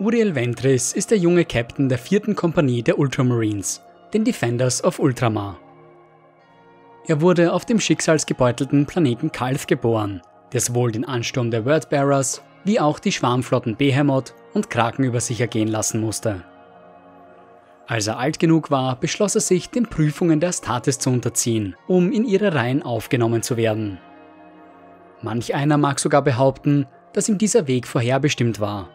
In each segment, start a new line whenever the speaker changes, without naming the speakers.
Uriel Ventris ist der junge Captain der vierten Kompanie der Ultramarines, den Defenders of Ultramar. Er wurde auf dem schicksalsgebeutelten Planeten Kalf geboren, der sowohl den Ansturm der Wordbearers wie auch die Schwarmflotten Behemoth und Kraken über sich ergehen lassen musste. Als er alt genug war, beschloss er sich, den Prüfungen der Astartes zu unterziehen, um in ihre Reihen aufgenommen zu werden. Manch einer mag sogar behaupten, dass ihm dieser Weg vorherbestimmt war.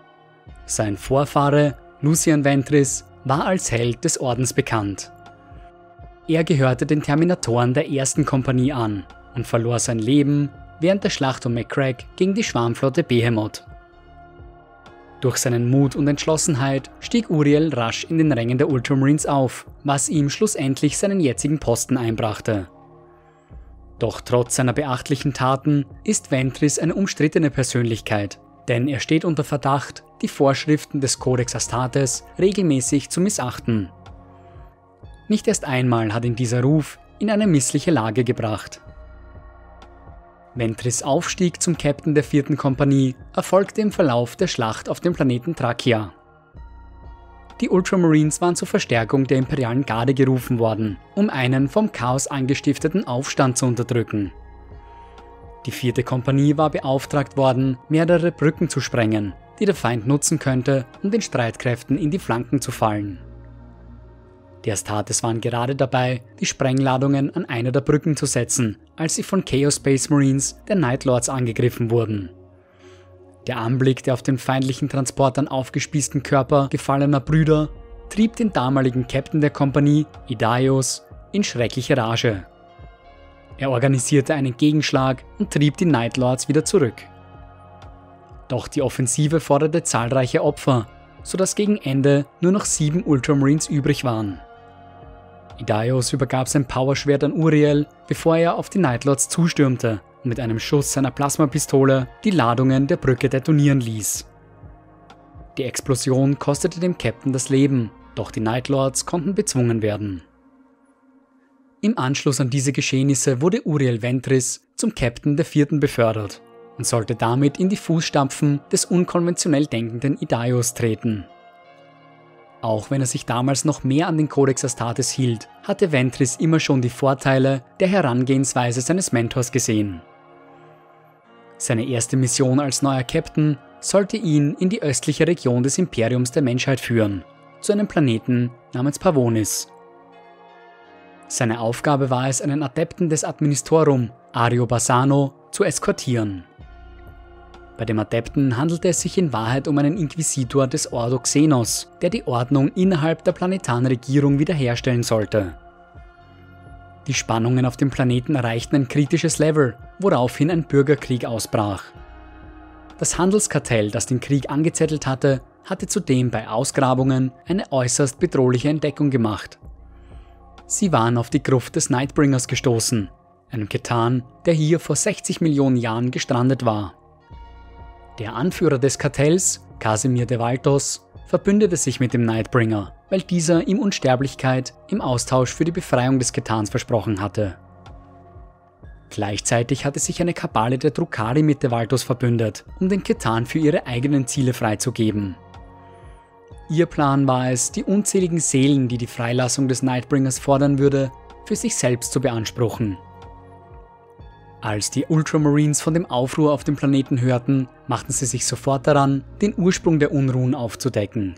Sein Vorfahre, Lucian Ventris, war als Held des Ordens bekannt. Er gehörte den Terminatoren der ersten Kompanie an und verlor sein Leben während der Schlacht um McCrack gegen die Schwarmflotte Behemoth. Durch seinen Mut und Entschlossenheit stieg Uriel rasch in den Rängen der Ultramarines auf, was ihm schlussendlich seinen jetzigen Posten einbrachte. Doch trotz seiner beachtlichen Taten ist Ventris eine umstrittene Persönlichkeit, denn er steht unter Verdacht, die Vorschriften des Codex Astartes regelmäßig zu missachten. Nicht erst einmal hat ihn dieser Ruf in eine missliche Lage gebracht. Ventris Aufstieg zum Captain der vierten Kompanie erfolgte im Verlauf der Schlacht auf dem Planeten Trachia. Die Ultramarines waren zur Verstärkung der imperialen Garde gerufen worden, um einen vom Chaos angestifteten Aufstand zu unterdrücken. Die vierte Kompanie war beauftragt worden, mehrere Brücken zu sprengen, die der Feind nutzen könnte, um den Streitkräften in die Flanken zu fallen. Die Astartes waren gerade dabei, die Sprengladungen an einer der Brücken zu setzen, als sie von Chaos Space Marines der Nightlords angegriffen wurden. Der Anblick der auf den feindlichen Transportern aufgespießten Körper gefallener Brüder trieb den damaligen Captain der Kompanie, Idaios, in schreckliche Rage. Er organisierte einen Gegenschlag und trieb die Nightlords wieder zurück. Doch die Offensive forderte zahlreiche Opfer, sodass gegen Ende nur noch sieben Ultramarines übrig waren. Idaios übergab sein Powerschwert an Uriel, bevor er auf die Nightlords zustürmte und mit einem Schuss seiner Plasmapistole die Ladungen der Brücke detonieren ließ. Die Explosion kostete dem Captain das Leben, doch die Nightlords konnten bezwungen werden. Im Anschluss an diese Geschehnisse wurde Uriel Ventris zum Captain der vierten befördert und sollte damit in die Fußstapfen des unkonventionell denkenden Idaios treten. Auch wenn er sich damals noch mehr an den Codex Astartes hielt, hatte Ventris immer schon die Vorteile der Herangehensweise seines Mentors gesehen. Seine erste Mission als neuer Captain sollte ihn in die östliche Region des Imperiums der Menschheit führen, zu einem Planeten namens Pavonis. Seine Aufgabe war es, einen Adepten des Administorum, Ario Bassano, zu eskortieren. Bei dem Adepten handelte es sich in Wahrheit um einen Inquisitor des Ordo Xenos, der die Ordnung innerhalb der planetaren Regierung wiederherstellen sollte. Die Spannungen auf dem Planeten erreichten ein kritisches Level, woraufhin ein Bürgerkrieg ausbrach. Das Handelskartell, das den Krieg angezettelt hatte, hatte zudem bei Ausgrabungen eine äußerst bedrohliche Entdeckung gemacht. Sie waren auf die Gruft des Nightbringers gestoßen, einem Ketan, der hier vor 60 Millionen Jahren gestrandet war. Der Anführer des Kartells, Casimir de Valtos, verbündete sich mit dem Nightbringer, weil dieser ihm Unsterblichkeit im Austausch für die Befreiung des Ketans versprochen hatte. Gleichzeitig hatte sich eine Kabale der Drukari mit de Valtos verbündet, um den Ketan für ihre eigenen Ziele freizugeben. Ihr Plan war es, die unzähligen Seelen, die die Freilassung des Nightbringers fordern würde, für sich selbst zu beanspruchen. Als die Ultramarines von dem Aufruhr auf dem Planeten hörten, machten sie sich sofort daran, den Ursprung der Unruhen aufzudecken.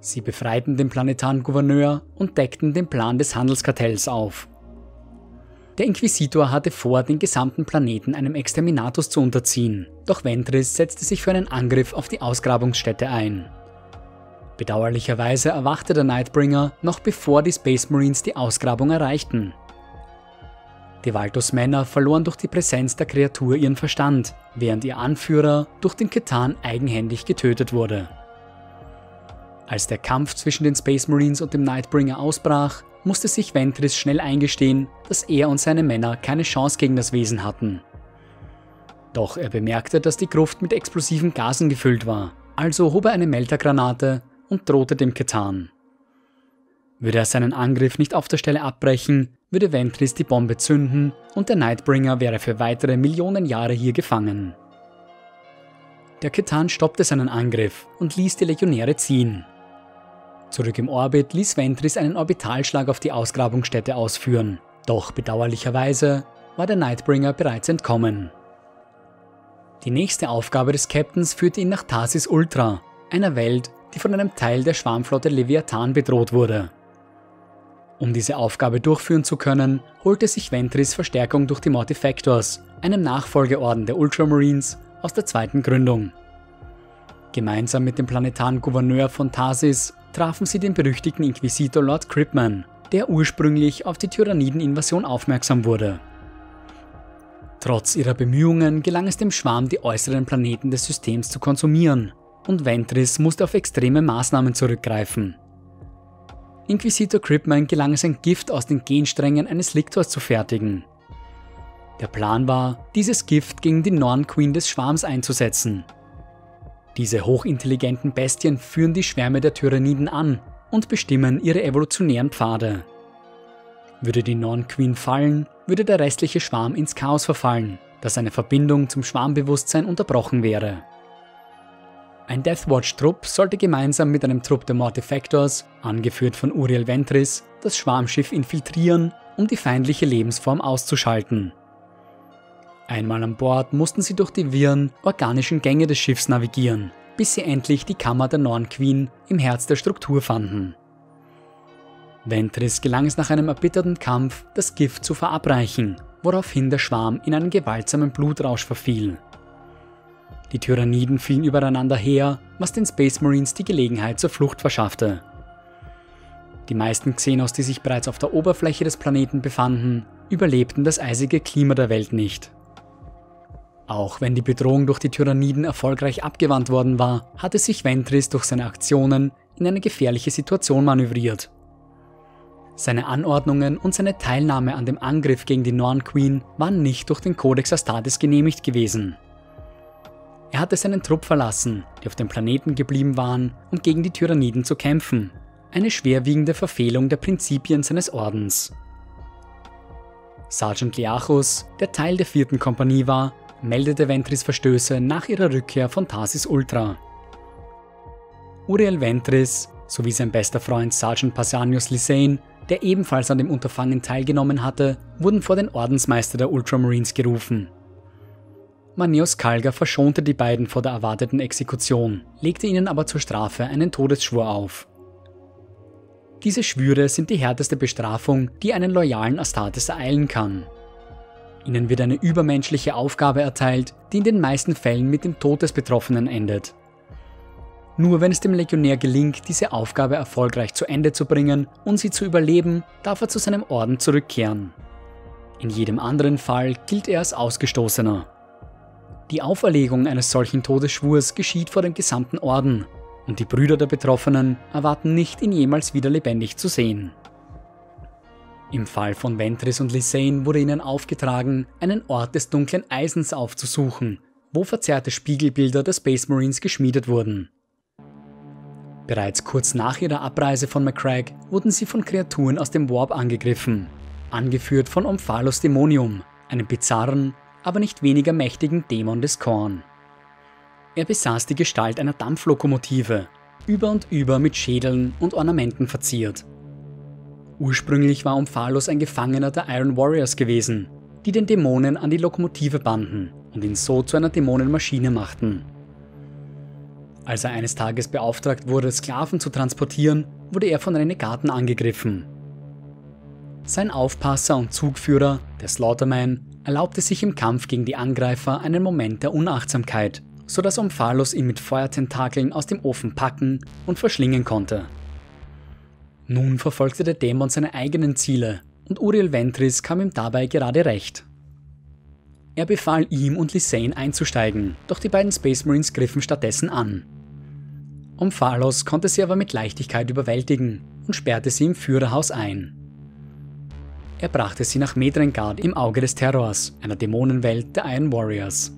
Sie befreiten den planetaren Gouverneur und deckten den Plan des Handelskartells auf. Der Inquisitor hatte vor, den gesamten Planeten einem Exterminatus zu unterziehen, doch Ventris setzte sich für einen Angriff auf die Ausgrabungsstätte ein. Bedauerlicherweise erwachte der Nightbringer noch bevor die Space Marines die Ausgrabung erreichten die Valtos Männer verloren durch die Präsenz der Kreatur ihren Verstand, während ihr Anführer durch den Ketan eigenhändig getötet wurde. Als der Kampf zwischen den Space Marines und dem Nightbringer ausbrach, musste sich Ventris schnell eingestehen, dass er und seine Männer keine Chance gegen das Wesen hatten. Doch er bemerkte, dass die Gruft mit explosiven Gasen gefüllt war, also hob er eine Meltergranate und drohte dem Ketan. Würde er seinen Angriff nicht auf der Stelle abbrechen, würde Ventris die Bombe zünden und der Nightbringer wäre für weitere Millionen Jahre hier gefangen. Der Ketan stoppte seinen Angriff und ließ die Legionäre ziehen. Zurück im Orbit ließ Ventris einen Orbitalschlag auf die Ausgrabungsstätte ausführen, doch bedauerlicherweise war der Nightbringer bereits entkommen. Die nächste Aufgabe des Captains führte ihn nach Tarsis Ultra, einer Welt, die von einem Teil der Schwarmflotte Leviathan bedroht wurde. Um diese Aufgabe durchführen zu können, holte sich Ventris Verstärkung durch die Mortifactors, einem Nachfolgeorden der Ultramarines aus der zweiten Gründung. Gemeinsam mit dem planetaren Gouverneur von Tarsis trafen sie den berüchtigten Inquisitor Lord Cripman, der ursprünglich auf die Tyrannideninvasion aufmerksam wurde. Trotz ihrer Bemühungen gelang es dem Schwarm, die äußeren Planeten des Systems zu konsumieren, und Ventris musste auf extreme Maßnahmen zurückgreifen. Inquisitor Cripman gelang es ein Gift aus den Gensträngen eines Liktors zu fertigen. Der Plan war, dieses Gift gegen die Norn Queen des Schwarms einzusetzen. Diese hochintelligenten Bestien führen die Schwärme der Tyranniden an und bestimmen ihre evolutionären Pfade. Würde die Norn Queen fallen, würde der restliche Schwarm ins Chaos verfallen, da seine Verbindung zum Schwarmbewusstsein unterbrochen wäre. Ein Deathwatch-Trupp sollte gemeinsam mit einem Trupp der Mortifactors, angeführt von Uriel Ventris, das Schwarmschiff infiltrieren, um die feindliche Lebensform auszuschalten. Einmal an Bord mussten sie durch die wirren, organischen Gänge des Schiffs navigieren, bis sie endlich die Kammer der Norn Queen im Herz der Struktur fanden. Ventris gelang es nach einem erbitterten Kampf, das Gift zu verabreichen, woraufhin der Schwarm in einen gewaltsamen Blutrausch verfiel. Die Tyranniden fielen übereinander her, was den Space Marines die Gelegenheit zur Flucht verschaffte. Die meisten Xenos, die sich bereits auf der Oberfläche des Planeten befanden, überlebten das eisige Klima der Welt nicht. Auch wenn die Bedrohung durch die Tyranniden erfolgreich abgewandt worden war, hatte sich Ventris durch seine Aktionen in eine gefährliche Situation manövriert. Seine Anordnungen und seine Teilnahme an dem Angriff gegen die Norn Queen waren nicht durch den Codex Astartes genehmigt gewesen. Er hatte seinen Trupp verlassen, die auf dem Planeten geblieben waren, um gegen die Tyranniden zu kämpfen. Eine schwerwiegende Verfehlung der Prinzipien seines Ordens. Sergeant Liachus, der Teil der vierten Kompanie war, meldete Ventris Verstöße nach ihrer Rückkehr von Tarsis Ultra. Uriel Ventris sowie sein bester Freund Sergeant Pausanius Lysane, der ebenfalls an dem Unterfangen teilgenommen hatte, wurden vor den Ordensmeister der Ultramarines gerufen. Manius Kalga verschonte die beiden vor der erwarteten Exekution, legte ihnen aber zur Strafe einen Todesschwur auf. Diese Schwüre sind die härteste Bestrafung, die einen loyalen Astartes ereilen kann. Ihnen wird eine übermenschliche Aufgabe erteilt, die in den meisten Fällen mit dem Tod des Betroffenen endet. Nur wenn es dem Legionär gelingt, diese Aufgabe erfolgreich zu Ende zu bringen und sie zu überleben, darf er zu seinem Orden zurückkehren. In jedem anderen Fall gilt er als Ausgestoßener. Die Auferlegung eines solchen Todesschwurs geschieht vor dem gesamten Orden und die Brüder der Betroffenen erwarten nicht, ihn jemals wieder lebendig zu sehen. Im Fall von Ventris und Lysane wurde ihnen aufgetragen, einen Ort des dunklen Eisens aufzusuchen, wo verzerrte Spiegelbilder der Space Marines geschmiedet wurden. Bereits kurz nach ihrer Abreise von McCrack wurden sie von Kreaturen aus dem Warp angegriffen, angeführt von Omphalos Dämonium, einem bizarren, aber nicht weniger mächtigen Dämon des Korn. Er besaß die Gestalt einer Dampflokomotive, über und über mit Schädeln und Ornamenten verziert. Ursprünglich war Omphalos ein Gefangener der Iron Warriors gewesen, die den Dämonen an die Lokomotive banden und ihn so zu einer Dämonenmaschine machten. Als er eines Tages beauftragt wurde, Sklaven zu transportieren, wurde er von Renegaten angegriffen. Sein Aufpasser und Zugführer, der Slaughterman, erlaubte sich im Kampf gegen die Angreifer einen Moment der Unachtsamkeit, sodass Omphalos ihn mit Feuertentakeln aus dem Ofen packen und verschlingen konnte. Nun verfolgte der Dämon seine eigenen Ziele und Uriel Ventris kam ihm dabei gerade recht. Er befahl ihm und Lysane einzusteigen, doch die beiden Space Marines griffen stattdessen an. Omphalos konnte sie aber mit Leichtigkeit überwältigen und sperrte sie im Führerhaus ein. Er brachte sie nach Medrengard im Auge des Terrors, einer Dämonenwelt der Iron Warriors.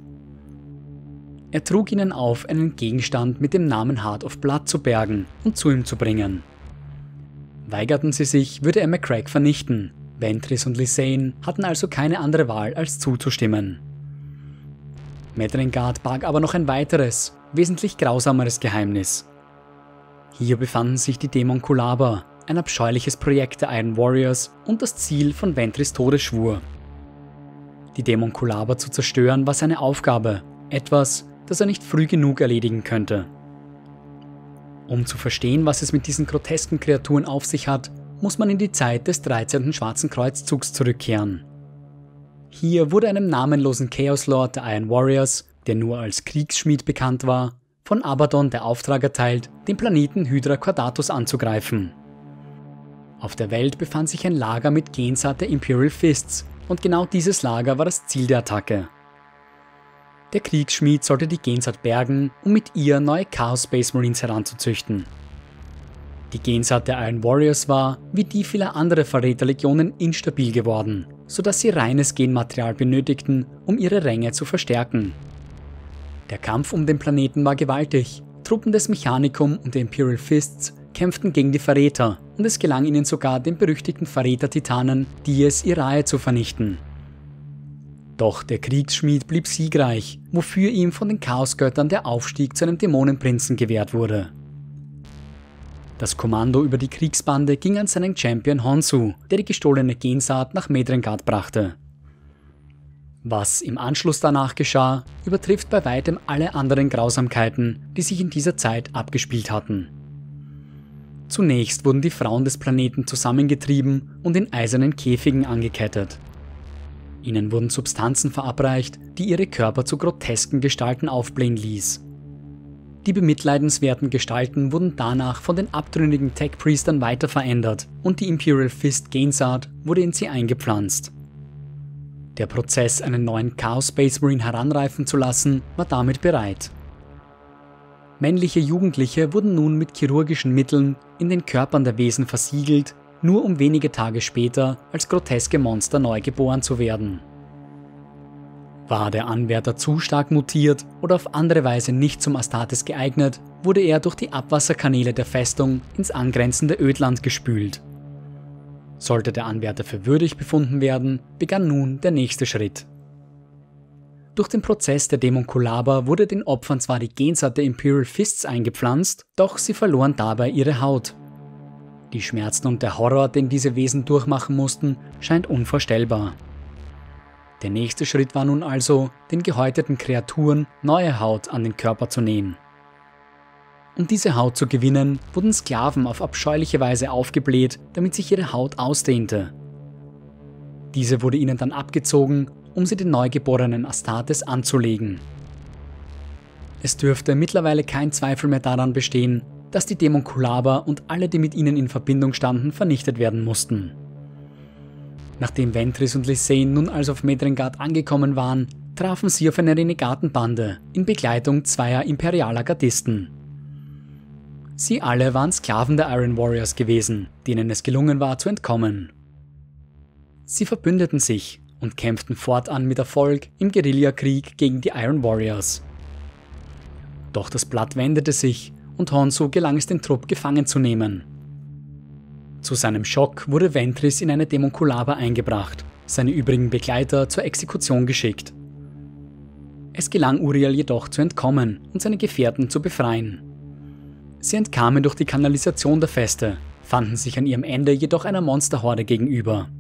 Er trug ihnen auf, einen Gegenstand mit dem Namen Heart of Blood zu bergen und zu ihm zu bringen. Weigerten sie sich, würde er McCrack vernichten. Ventris und Lysane hatten also keine andere Wahl, als zuzustimmen. Medrengard barg aber noch ein weiteres, wesentlich grausameres Geheimnis. Hier befanden sich die Dämon Kulaba, ein abscheuliches Projekt der Iron Warriors und das Ziel von Ventris Todesschwur. Die Dämon Kulaba zu zerstören war seine Aufgabe, etwas, das er nicht früh genug erledigen könnte. Um zu verstehen, was es mit diesen grotesken Kreaturen auf sich hat, muss man in die Zeit des 13. Schwarzen Kreuzzugs zurückkehren. Hier wurde einem namenlosen Chaos Lord der Iron Warriors, der nur als Kriegsschmied bekannt war, von Abaddon der Auftrag erteilt, den Planeten Hydra Quadratus anzugreifen. Auf der Welt befand sich ein Lager mit Gensaat der Imperial Fists und genau dieses Lager war das Ziel der Attacke. Der Kriegsschmied sollte die Gensaat bergen, um mit ihr neue Chaos Space Marines heranzuzüchten. Die Gensaat der Iron Warriors war, wie die vieler anderer Verräterlegionen, instabil geworden, sodass sie reines Genmaterial benötigten, um ihre Ränge zu verstärken. Der Kampf um den Planeten war gewaltig. Truppen des Mechanicum und der Imperial Fists kämpften gegen die Verräter und es gelang ihnen sogar, den berüchtigten Verräter-Titanen Dies Irae zu vernichten. Doch der Kriegsschmied blieb siegreich, wofür ihm von den Chaosgöttern der Aufstieg zu einem Dämonenprinzen gewährt wurde. Das Kommando über die Kriegsbande ging an seinen Champion Honsu, der die gestohlene Gensaat nach Medrengard brachte. Was im Anschluss danach geschah, übertrifft bei weitem alle anderen Grausamkeiten, die sich in dieser Zeit abgespielt hatten. Zunächst wurden die Frauen des Planeten zusammengetrieben und in eisernen Käfigen angekettet. Ihnen wurden Substanzen verabreicht, die ihre Körper zu grotesken Gestalten aufblähen ließ. Die bemitleidenswerten Gestalten wurden danach von den abtrünnigen Tech-Priestern weiter verändert und die Imperial Fist Gainsart wurde in sie eingepflanzt. Der Prozess, einen neuen Chaos Space Marine heranreifen zu lassen, war damit bereit. Männliche Jugendliche wurden nun mit chirurgischen Mitteln in den Körpern der Wesen versiegelt, nur um wenige Tage später als groteske Monster neu geboren zu werden. War der Anwärter zu stark mutiert oder auf andere Weise nicht zum Astartes geeignet, wurde er durch die Abwasserkanäle der Festung ins angrenzende Ödland gespült. Sollte der Anwärter für würdig befunden werden, begann nun der nächste Schritt. Durch den Prozess der Demonkulaba wurde den Opfern zwar die Gensaat der Imperial Fists eingepflanzt, doch sie verloren dabei ihre Haut. Die Schmerzen und der Horror, den diese Wesen durchmachen mussten, scheint unvorstellbar. Der nächste Schritt war nun also, den gehäuteten Kreaturen neue Haut an den Körper zu nähen. Um diese Haut zu gewinnen, wurden Sklaven auf abscheuliche Weise aufgebläht, damit sich ihre Haut ausdehnte. Diese wurde ihnen dann abgezogen, um sie den neugeborenen Astartes anzulegen. Es dürfte mittlerweile kein Zweifel mehr daran bestehen, dass die Dämon Kulaba und alle, die mit ihnen in Verbindung standen, vernichtet werden mussten. Nachdem Ventris und Lysane nun also auf Medrengard angekommen waren, trafen sie auf eine Renegatenbande in Begleitung zweier imperialer Gardisten. Sie alle waren Sklaven der Iron Warriors gewesen, denen es gelungen war zu entkommen. Sie verbündeten sich und kämpften fortan mit Erfolg im Guerillakrieg gegen die Iron Warriors. Doch das Blatt wendete sich und Honsu gelang es den Trupp gefangen zu nehmen zu seinem Schock wurde Ventris in eine Demonkulaba eingebracht, seine übrigen Begleiter zur Exekution geschickt. Es gelang Uriel jedoch zu entkommen und seine Gefährten zu befreien. Sie entkamen durch die Kanalisation der Feste, fanden sich an ihrem Ende jedoch einer Monsterhorde gegenüber.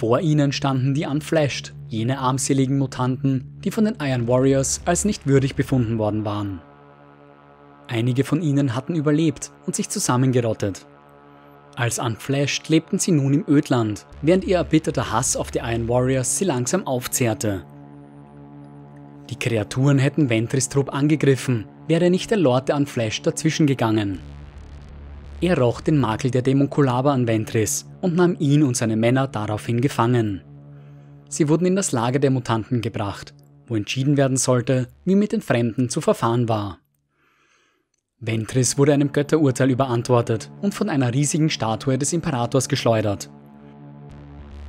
Vor ihnen standen die Unflashed, jene armseligen Mutanten, die von den Iron Warriors als nicht würdig befunden worden waren. Einige von ihnen hatten überlebt und sich zusammengerottet, als Unflashed lebten sie nun im Ödland, während ihr erbitterter Hass auf die Iron Warriors sie langsam aufzehrte. Die Kreaturen hätten Ventris Trupp angegriffen, wäre nicht der Lord der Unflashed dazwischen gegangen. Er roch den Makel der Demonkulaba an Ventris und nahm ihn und seine Männer daraufhin gefangen. Sie wurden in das Lager der Mutanten gebracht, wo entschieden werden sollte, wie mit den Fremden zu verfahren war. Ventris wurde einem Götterurteil überantwortet und von einer riesigen Statue des Imperators geschleudert.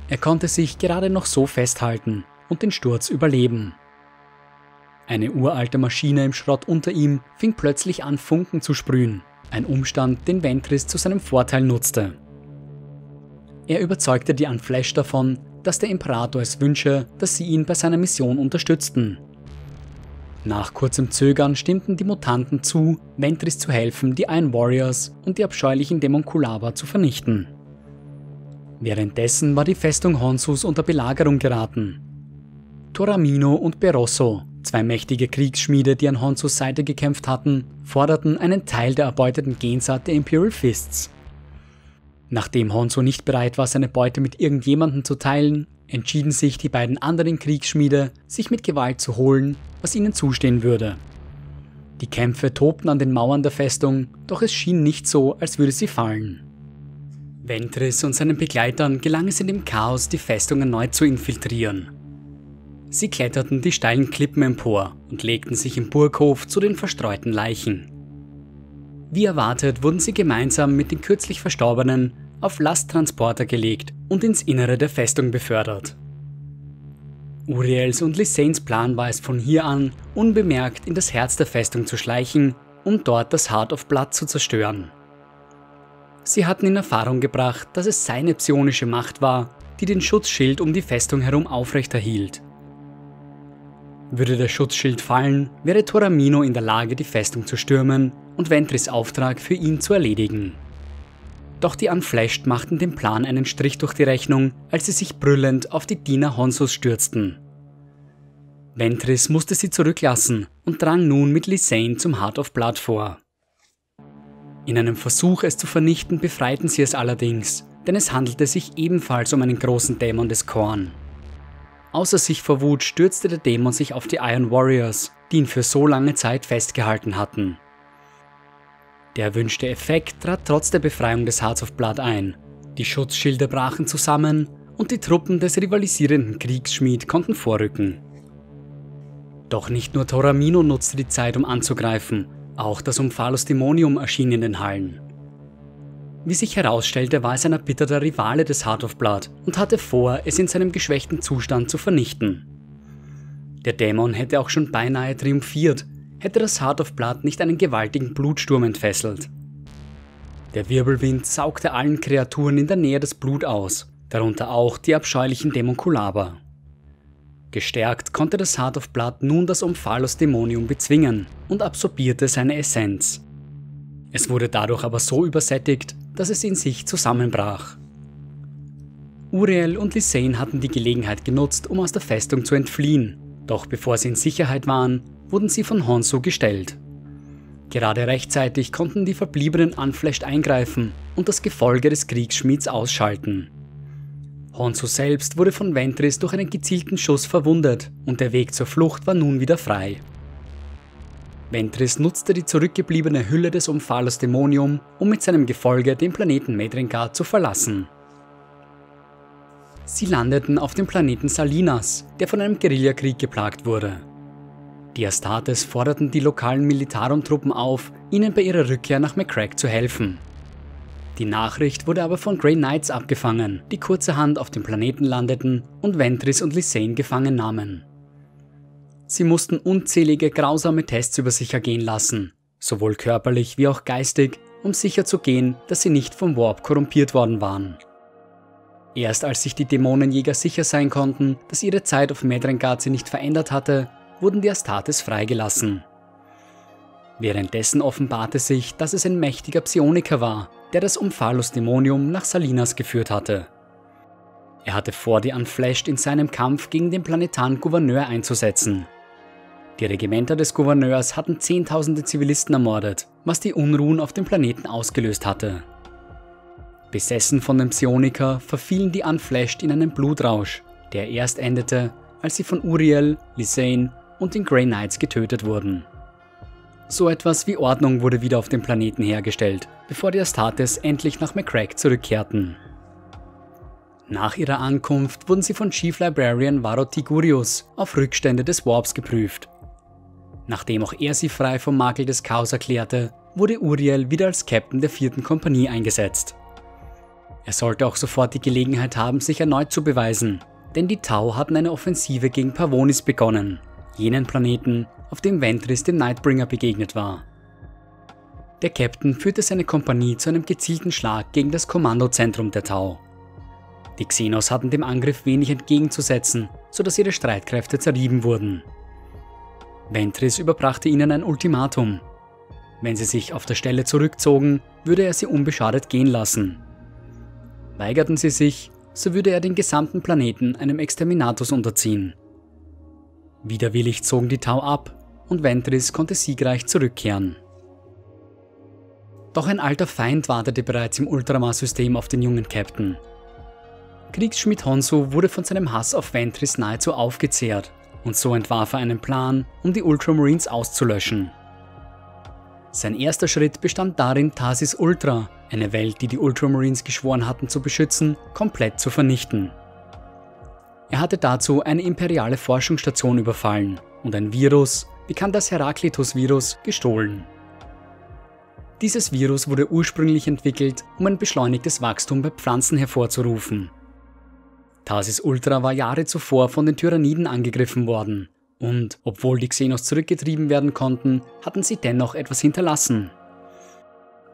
Er konnte sich gerade noch so festhalten und den Sturz überleben. Eine uralte Maschine im Schrott unter ihm fing plötzlich an, Funken zu sprühen, ein Umstand, den Ventris zu seinem Vorteil nutzte. Er überzeugte die Unflash davon, dass der Imperator es wünsche, dass sie ihn bei seiner Mission unterstützten Nach kurzem Zögern stimmten die Mutanten zu, Ventris zu helfen, die Iron Warriors und die abscheulichen Dämon Kulaba zu vernichten. Währenddessen war die Festung Honsus unter Belagerung geraten. Toramino und Berosso, zwei mächtige Kriegsschmiede, die an Honsus Seite gekämpft hatten, forderten einen Teil der erbeuteten Gensaat der Imperial Fists. Nachdem Honsu nicht bereit war, seine Beute mit irgendjemandem zu teilen, entschieden sich die beiden anderen Kriegsschmiede, sich mit Gewalt zu holen, was ihnen zustehen würde. Die Kämpfe tobten an den Mauern der Festung, doch es schien nicht so, als würde sie fallen. Ventris und seinen Begleitern gelang es in dem Chaos, die Festung erneut zu infiltrieren. Sie kletterten die steilen Klippen empor und legten sich im Burghof zu den verstreuten Leichen. Wie erwartet wurden sie gemeinsam mit den kürzlich Verstorbenen auf Lasttransporter gelegt und ins Innere der Festung befördert. Uriels und Lysanes Plan war es von hier an, unbemerkt in das Herz der Festung zu schleichen, um dort das Heart of Blood zu zerstören. Sie hatten in Erfahrung gebracht, dass es seine psionische Macht war, die den Schutzschild um die Festung herum aufrechterhielt. Würde der Schutzschild fallen, wäre Toramino in der Lage, die Festung zu stürmen und Ventris Auftrag für ihn zu erledigen. Doch die Unflashed machten dem Plan einen Strich durch die Rechnung, als sie sich brüllend auf die Diener Honsos stürzten. Ventris musste sie zurücklassen und drang nun mit Lysane zum Heart of Blood vor. In einem Versuch, es zu vernichten, befreiten sie es allerdings, denn es handelte sich ebenfalls um einen großen Dämon des Korn. Außer sich vor Wut stürzte der Dämon sich auf die Iron Warriors, die ihn für so lange Zeit festgehalten hatten. Der erwünschte Effekt trat trotz der Befreiung des Hearts of Blood ein. Die Schutzschilde brachen zusammen und die Truppen des rivalisierenden Kriegsschmied konnten vorrücken. Doch nicht nur Toramino nutzte die Zeit, um anzugreifen, auch das Umphalos Dämonium erschien in den Hallen. Wie sich herausstellte, war es ein erbitterter Rivale des Heart of Blood und hatte vor, es in seinem geschwächten Zustand zu vernichten. Der Dämon hätte auch schon beinahe triumphiert, hätte das Heart of Blood nicht einen gewaltigen Blutsturm entfesselt. Der Wirbelwind saugte allen Kreaturen in der Nähe das Blut aus, darunter auch die abscheulichen Dämonkulaba. Gestärkt konnte das Heart of Blood nun das Omphalos Dämonium bezwingen und absorbierte seine Essenz. Es wurde dadurch aber so übersättigt, dass es in sich zusammenbrach. Uriel und Lysane hatten die Gelegenheit genutzt, um aus der Festung zu entfliehen, doch bevor sie in Sicherheit waren, wurden sie von Honsu gestellt. Gerade rechtzeitig konnten die verbliebenen Unflashed eingreifen und das Gefolge des Kriegsschmieds ausschalten. Honsu selbst wurde von Ventris durch einen gezielten Schuss verwundet und der Weg zur Flucht war nun wieder frei. Ventris nutzte die zurückgebliebene Hülle des Umphalos Dämonium, um mit seinem Gefolge den Planeten Medrengar zu verlassen. Sie landeten auf dem Planeten Salinas, der von einem Guerillakrieg geplagt wurde. Die Astartes forderten die lokalen Militarum-Truppen auf, ihnen bei ihrer Rückkehr nach McCrack zu helfen. Die Nachricht wurde aber von Grey Knights abgefangen, die kurzerhand auf dem Planeten landeten und Ventris und Lysane gefangen nahmen. Sie mussten unzählige grausame Tests über sich ergehen lassen, sowohl körperlich wie auch geistig, um sicherzugehen, dass sie nicht vom Warp korrumpiert worden waren. Erst als sich die Dämonenjäger sicher sein konnten, dass ihre Zeit auf Medrengard sie nicht verändert hatte, wurden die Astartes freigelassen. Währenddessen offenbarte sich, dass es ein mächtiger Psioniker war, der das Umphalos-Dämonium nach Salinas geführt hatte. Er hatte vor, die Unflashed in seinem Kampf gegen den planetaren Gouverneur einzusetzen. Die Regimenter des Gouverneurs hatten zehntausende Zivilisten ermordet, was die Unruhen auf dem Planeten ausgelöst hatte. Besessen von dem Psioniker verfielen die Unflashed in einen Blutrausch, der erst endete, als sie von Uriel, Lysane und den Grey Knights getötet wurden. So etwas wie Ordnung wurde wieder auf dem Planeten hergestellt, bevor die Astartes endlich nach McCrack zurückkehrten. Nach ihrer Ankunft wurden sie von Chief Librarian Varo Tigurius auf Rückstände des Warps geprüft. Nachdem auch er sie frei vom Makel des Chaos erklärte, wurde Uriel wieder als Captain der vierten Kompanie eingesetzt. Er sollte auch sofort die Gelegenheit haben, sich erneut zu beweisen, denn die Tau hatten eine Offensive gegen Pavonis begonnen jenen Planeten, auf dem Ventris dem Nightbringer begegnet war. Der Captain führte seine Kompanie zu einem gezielten Schlag gegen das Kommandozentrum der Tau. Die Xenos hatten dem Angriff wenig entgegenzusetzen, sodass ihre Streitkräfte zerrieben wurden. Ventris überbrachte ihnen ein Ultimatum. Wenn sie sich auf der Stelle zurückzogen, würde er sie unbeschadet gehen lassen. Weigerten sie sich, so würde er den gesamten Planeten einem Exterminatus unterziehen. Widerwillig zogen die Tau ab und Ventris konnte siegreich zurückkehren. Doch ein alter Feind wartete bereits im Ultramar-System auf den jungen Captain. Kriegsschmied Honsu wurde von seinem Hass auf Ventris nahezu aufgezehrt und so entwarf er einen Plan, um die Ultramarines auszulöschen. Sein erster Schritt bestand darin, Tarsis Ultra, eine Welt, die die Ultramarines geschworen hatten zu beschützen, komplett zu vernichten. Er hatte dazu eine imperiale Forschungsstation überfallen und ein Virus, bekannt als Heraklitus-Virus, gestohlen. Dieses Virus wurde ursprünglich entwickelt, um ein beschleunigtes Wachstum bei Pflanzen hervorzurufen. Tarsis Ultra war Jahre zuvor von den Tyranniden angegriffen worden und obwohl die Xenos zurückgetrieben werden konnten, hatten sie dennoch etwas hinterlassen.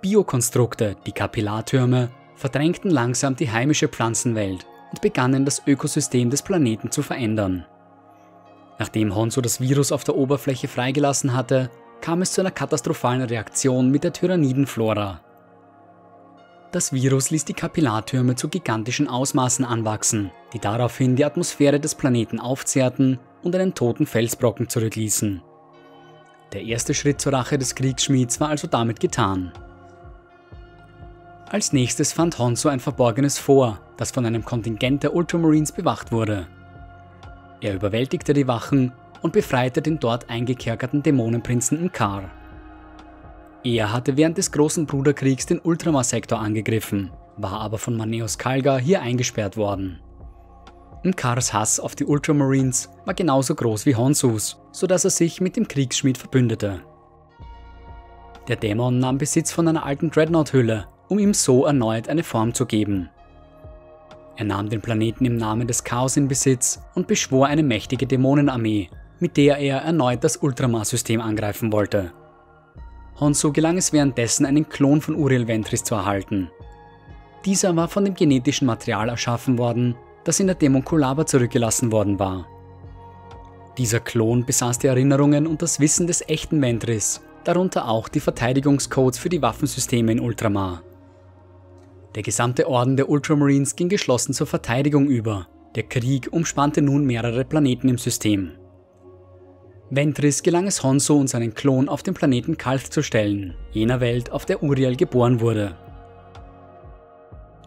Biokonstrukte, die Kapillartürme, verdrängten langsam die heimische Pflanzenwelt und begannen das Ökosystem des Planeten zu verändern. Nachdem Honso das Virus auf der Oberfläche freigelassen hatte, kam es zu einer katastrophalen Reaktion mit der Tyrannidenflora. Das Virus ließ die Kapillartürme zu gigantischen Ausmaßen anwachsen, die daraufhin die Atmosphäre des Planeten aufzehrten und einen toten Felsbrocken zurückließen. Der erste Schritt zur Rache des Kriegsschmieds war also damit getan. Als nächstes fand Honso ein verborgenes Fort, das von einem Kontingent der Ultramarines bewacht wurde. Er überwältigte die Wachen und befreite den dort eingekerkerten Dämonenprinzen Nkar. Er hatte während des Großen Bruderkriegs den Ultramar-Sektor angegriffen, war aber von Maneos Kalga hier eingesperrt worden. Nkars Hass auf die Ultramarines war genauso groß wie Honsus, sodass er sich mit dem Kriegsschmied verbündete. Der Dämon nahm Besitz von einer alten Dreadnought-Hülle, um ihm so erneut eine Form zu geben. Er nahm den Planeten im Namen des Chaos in Besitz und beschwor eine mächtige Dämonenarmee, mit der er erneut das Ultramar-System angreifen wollte. Honsu gelang es währenddessen, einen Klon von Uriel Ventris zu erhalten. Dieser war von dem genetischen Material erschaffen worden, das in der Demonkulaba zurückgelassen worden war. Dieser Klon besaß die Erinnerungen und das Wissen des echten Ventris, darunter auch die Verteidigungscodes für die Waffensysteme in Ultramar. Der gesamte Orden der Ultramarines ging geschlossen zur Verteidigung über. Der Krieg umspannte nun mehrere Planeten im System. Ventris gelang es Honso und seinen Klon auf den Planeten Kalth zu stellen, jener Welt, auf der Uriel geboren wurde.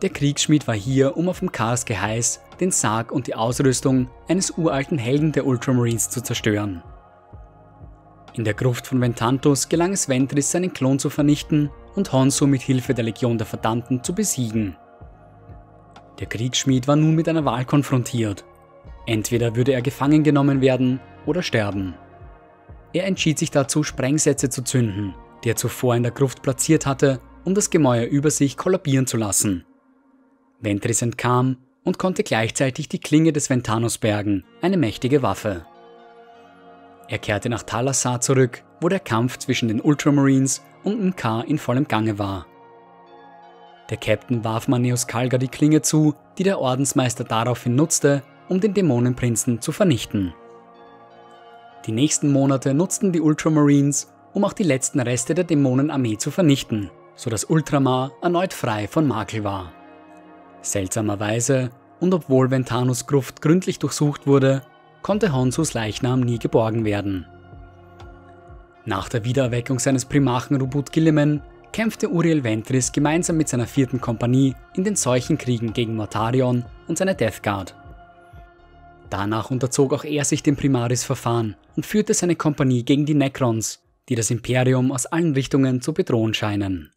Der Kriegsschmied war hier, um auf dem Chaos Geheiß den Sarg und die Ausrüstung eines uralten Helden der Ultramarines zu zerstören. In der Gruft von Ventantus gelang es Ventris, seinen Klon zu vernichten und Honsu mit Hilfe der Legion der Verdammten zu besiegen. Der Kriegsschmied war nun mit einer Wahl konfrontiert. Entweder würde er gefangen genommen werden oder sterben. Er entschied sich dazu, Sprengsätze zu zünden, die er zuvor in der Gruft platziert hatte, um das Gemäuer über sich kollabieren zu lassen. Ventris entkam und konnte gleichzeitig die Klinge des Ventanus bergen, eine mächtige Waffe. Er kehrte nach Talassar zurück, wo der Kampf zwischen den Ultramarines und Nkar in vollem Gange war. Der Captain warf Maneus Kalga die Klinge zu, die der Ordensmeister daraufhin nutzte, um den Dämonenprinzen zu vernichten. Die nächsten Monate nutzten die Ultramarines, um auch die letzten Reste der Dämonenarmee zu vernichten, sodass Ultramar erneut frei von Makel war. Seltsamerweise, und obwohl Ventanus Gruft gründlich durchsucht wurde, konnte Honsus Leichnam nie geborgen werden. Nach der Wiedererweckung seines Primarchen Rubut Gilliman kämpfte Uriel Ventris gemeinsam mit seiner vierten Kompanie in den Seuchenkriegen gegen Mortarion und seine Death Guard. Danach unterzog auch er sich dem Primaris-Verfahren und führte seine Kompanie gegen die Necrons, die das Imperium aus allen Richtungen zu bedrohen scheinen.